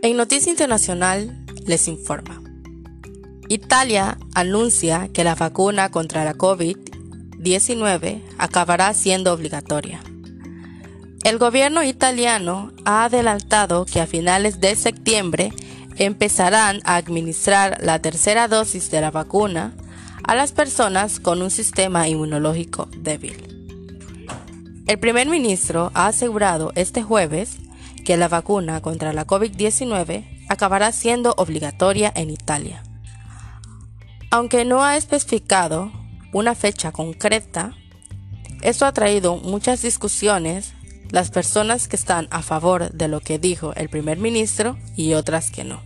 En Noticia Internacional les informa. Italia anuncia que la vacuna contra la COVID-19 acabará siendo obligatoria. El gobierno italiano ha adelantado que a finales de septiembre empezarán a administrar la tercera dosis de la vacuna a las personas con un sistema inmunológico débil. El primer ministro ha asegurado este jueves que la vacuna contra la COVID-19 acabará siendo obligatoria en Italia. Aunque no ha especificado una fecha concreta, esto ha traído muchas discusiones, las personas que están a favor de lo que dijo el primer ministro y otras que no.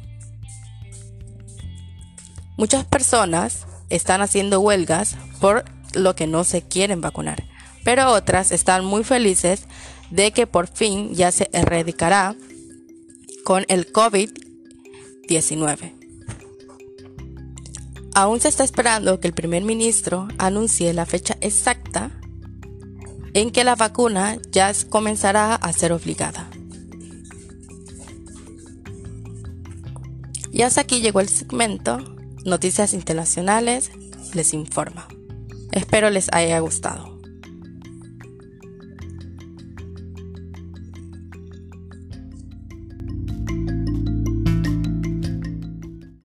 Muchas personas están haciendo huelgas por lo que no se quieren vacunar, pero otras están muy felices de que por fin ya se erradicará con el COVID-19. Aún se está esperando que el primer ministro anuncie la fecha exacta en que la vacuna ya comenzará a ser obligada. Y hasta aquí llegó el segmento Noticias Internacionales les informa. Espero les haya gustado.